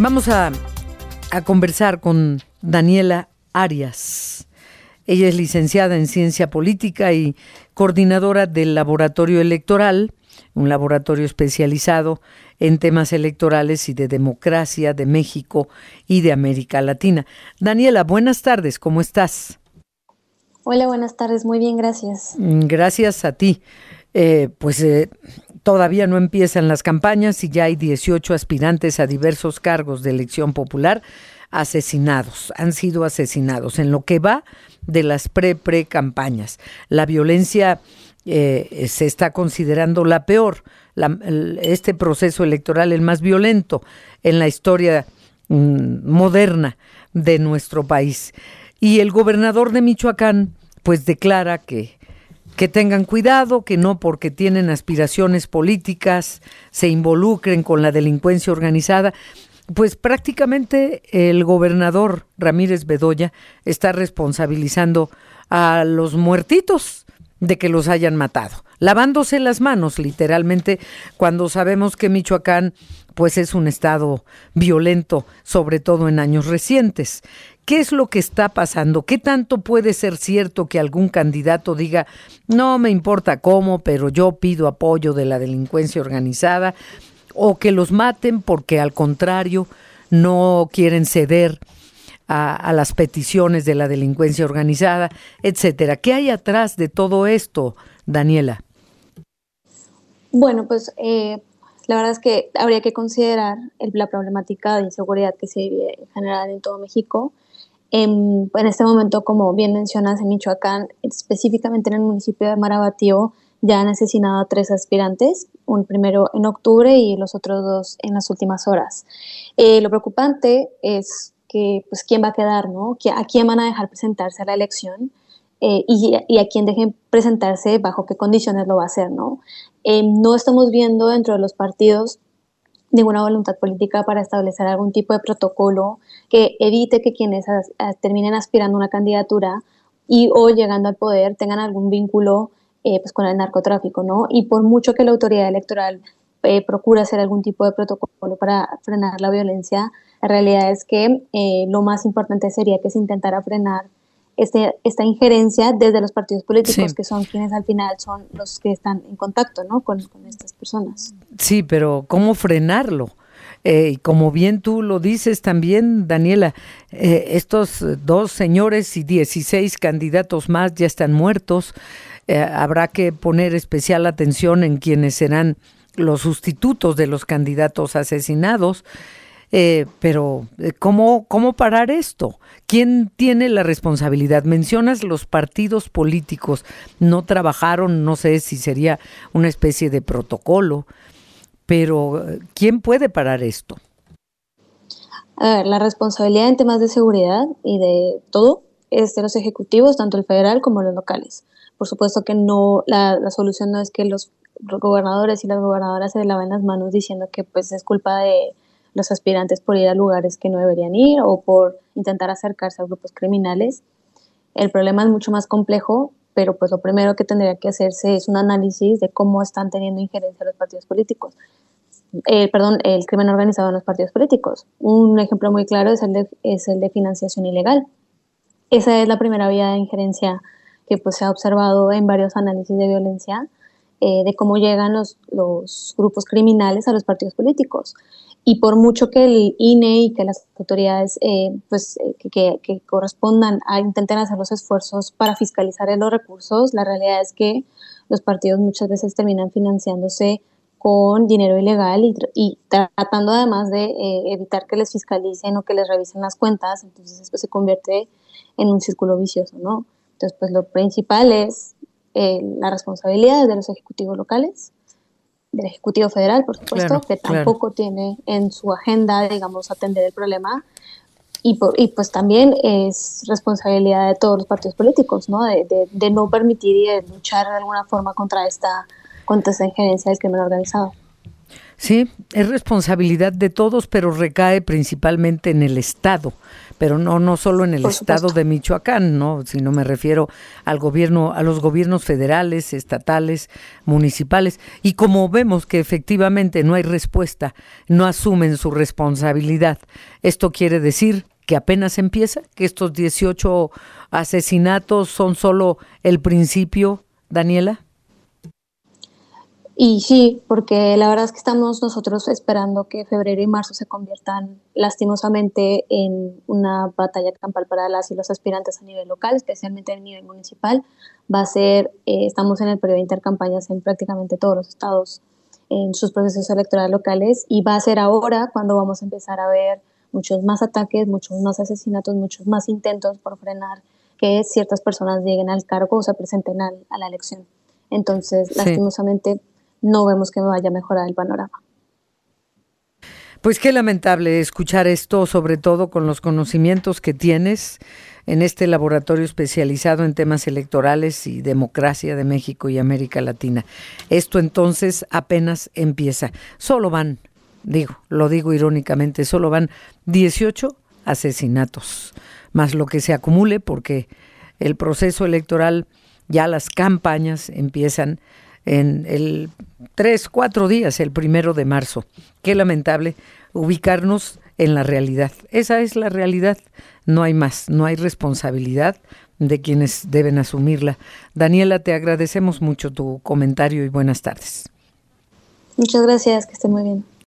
Vamos a, conversar con Daniela Arias. Ella es licenciada en Ciencia Política y coordinadora del Laboratorio Electoral, un laboratorio especializado en temas electorales y de democracia de México y de América Latina. Daniela, buenas tardes, ¿cómo estás? Hola, buenas tardes, muy bien, gracias. Gracias a ti. Eh, pues eh, Todavía no empiezan las campañas y ya hay 18 aspirantes a diversos cargos de elección popular asesinados, han sido asesinados en lo que va de las pre-pre campañas. La violencia eh, se está considerando la peor, este proceso electoral el más violento en la historia mm, moderna de nuestro país. Y el gobernador de Michoacán pues declara que que tengan cuidado, que no porque tienen aspiraciones políticas se involucren con la delincuencia organizada. Pues prácticamente el gobernador Ramírez Bedoya está responsabilizando a los muertitos de que los hayan matado, lavándose las manos literalmente cuando sabemos que Michoacán pues es un estado violento, sobre todo en años recientes. ¿Qué es lo que está pasando? ¿Qué tanto puede ser cierto que algún candidato diga, no me importa cómo, pero yo pido apoyo de la delincuencia organizada? O que los maten porque al contrario no quieren ceder a, las peticiones de la delincuencia organizada, etcétera. ¿Qué hay atrás de todo esto, Daniela? Bueno, pues eh, la verdad es que habría que considerar la problemática de inseguridad que se vive en general en todo México en, este momento, como bien mencionas, en Michoacán, específicamente en el municipio de Marabatío, ya han asesinado a tres aspirantes, un primero en octubre y los otros dos en las últimas horas. Eh, lo preocupante es que, pues, quién va a quedar, ¿no? ¿A quién van a dejar presentarse a la elección? Eh, y, a quién dejen presentarse, bajo qué condiciones lo va a hacer, ¿no? Eh, no estamos viendo dentro de los partidos ninguna voluntad política para establecer algún tipo de protocolo que evite que quienes terminen aspirando a una candidatura y o llegando al poder tengan algún vínculo eh, pues con el narcotráfico, ¿no? Y por mucho que la autoridad electoral eh, procura hacer algún tipo de protocolo para frenar la violencia, la realidad es que eh, lo más importante sería que se intentara frenar este, esta injerencia desde los partidos políticos, que son quienes al final son los que están en contacto ¿no? con, estas personas. Sí, pero ¿cómo frenarlo? Eh, como bien tú lo dices también, Daniela, eh, estos dos señores y 16 candidatos más ya están muertos. Eh, habrá que poner especial atención en quienes serán los sustitutos de los candidatos asesinados. Eh, pero, eh, ¿cómo, ¿cómo parar esto? ¿Quién tiene la responsabilidad? Mencionas los partidos políticos, no trabajaron, no sé si sería una especie de protocolo, pero ¿quién puede parar esto? A ver, la responsabilidad en temas de seguridad y de todo es de los ejecutivos, tanto el federal como los locales. Por supuesto que no, la, la solución no es que los gobernadores y las gobernadoras se laven las manos diciendo que pues es culpa de los aspirantes por ir a lugares que no deberían ir o por intentar acercarse a grupos criminales. El problema es mucho más complejo, pero pues lo primero que tendría que hacerse es un análisis de cómo están teniendo injerencia los partidos políticos. Eh, perdón, el crimen organizado en los partidos políticos. Un ejemplo muy claro es el de, es el de financiación ilegal. Esa es la primera vía de injerencia que pues, se ha observado en varios análisis de violencia, eh, de cómo llegan los, los grupos criminales a los partidos políticos y por mucho que el INE y que las autoridades eh, pues, eh, que, que, correspondan a intenten hacer los esfuerzos para fiscalizar los recursos, la realidad es que los partidos muchas veces terminan financiándose con dinero ilegal y, tratando además de eh, evitar que les fiscalicen o que les revisen las cuentas, entonces esto se convierte en un círculo vicioso, ¿no? Entonces, pues lo principal es la responsabilidad de los ejecutivos locales, del Ejecutivo Federal, por supuesto, que tampoco tiene en su agenda, digamos, atender el problema. Y, y, pues también es responsabilidad de todos los partidos políticos, ¿no? De, de, no permitir y de luchar de alguna forma contra esta, contra esta injerencia del crimen organizado. Sí, es responsabilidad de todos, pero recae principalmente en el Estado, pero no no solo en el Estado de Michoacán, no, sino me refiero al gobierno, a los gobiernos federales, estatales, municipales, y como vemos que efectivamente no hay respuesta, no asumen su responsabilidad. Esto quiere decir que apenas empieza, que estos 18 asesinatos son solo el principio, Daniela. Y sí, porque la verdad es que estamos nosotros esperando que febrero y marzo se conviertan lastimosamente en una batalla campal para las y los aspirantes a nivel local, especialmente a nivel municipal. Va a ser, eh, estamos en el periodo de intercampañas en prácticamente todos los estados en sus procesos electorales locales y va a ser ahora cuando vamos a empezar a ver muchos más ataques, muchos más asesinatos, muchos más intentos por frenar que ciertas personas lleguen al cargo o se presenten a, la elección. Entonces, lastimosamente, no vemos que vaya a mejorar el panorama. Pues qué lamentable escuchar esto, sobre todo con los conocimientos que tienes en este laboratorio especializado en temas electorales y democracia de México y América Latina. Esto entonces apenas empieza. Solo van, digo, lo digo irónicamente, solo van 18 asesinatos, más lo que se acumule porque el proceso electoral, ya las campañas empiezan en el tres, cuatro días, el primero de marzo. Qué lamentable ubicarnos en la realidad. Esa es la realidad. No hay más, no hay responsabilidad de quienes deben asumirla. Daniela, te agradecemos mucho tu comentario y buenas tardes. Muchas gracias, que esté muy bien.